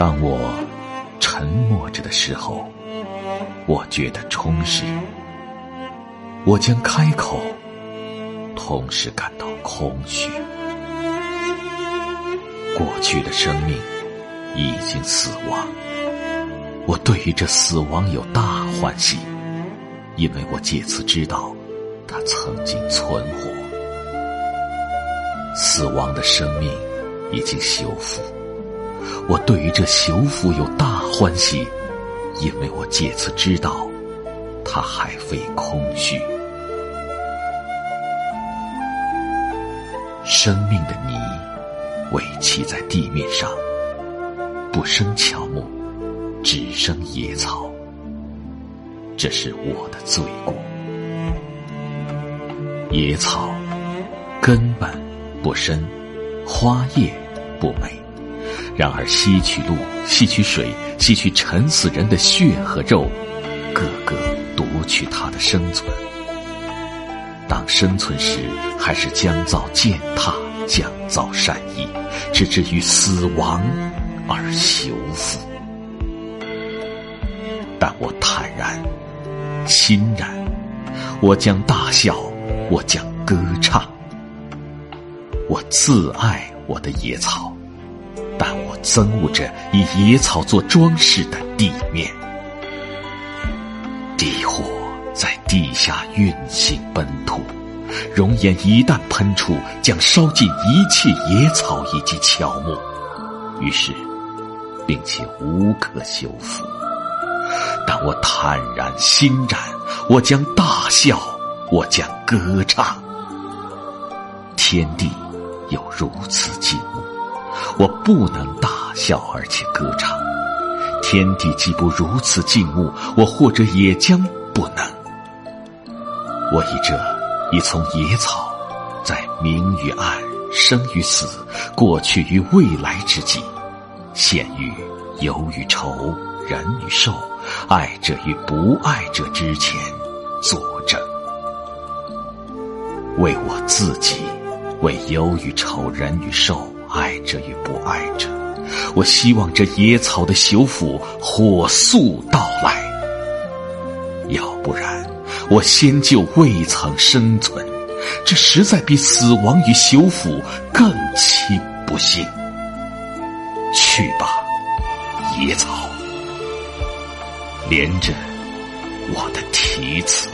当我沉默着的时候，我觉得充实；我将开口，同时感到空虚。过去的生命已经死亡，我对于这死亡有大欢喜，因为我借此知道它曾经存活。死亡的生命已经修复。我对于这修复有大欢喜，因为我借此知道，它还非空虚。生命的泥委弃在地面上，不生乔木，只生野草。这是我的罪过。野草根本不深，花叶不美。然而，吸取露，吸取水，吸取沉死人的血和肉，个个夺取他的生存。当生存时，还是将造践踏，将造善意，直至于死亡而修复。但我坦然，欣然，我将大笑，我将歌唱。我自爱我的野草。但我憎恶着以野草做装饰的地面，地火在地下运行奔突，熔岩一旦喷出，将烧尽一切野草以及乔木，于是，并且无可修复。但我坦然欣然，我将大笑，我将歌唱。天地有如此静穆。我不能大笑而且歌唱，天地既不如此静穆，我或者也将不能。我以这已从野草，在明与暗、生与死、过去与未来之际，现于忧与愁、人与兽、爱者与不爱者之前作证，为我自己，为忧与愁、人与兽。爱着与不爱着，我希望这野草的修复火速到来。要不然，我先就未曾生存，这实在比死亡与修复更其不幸。去吧，野草，连着我的题词。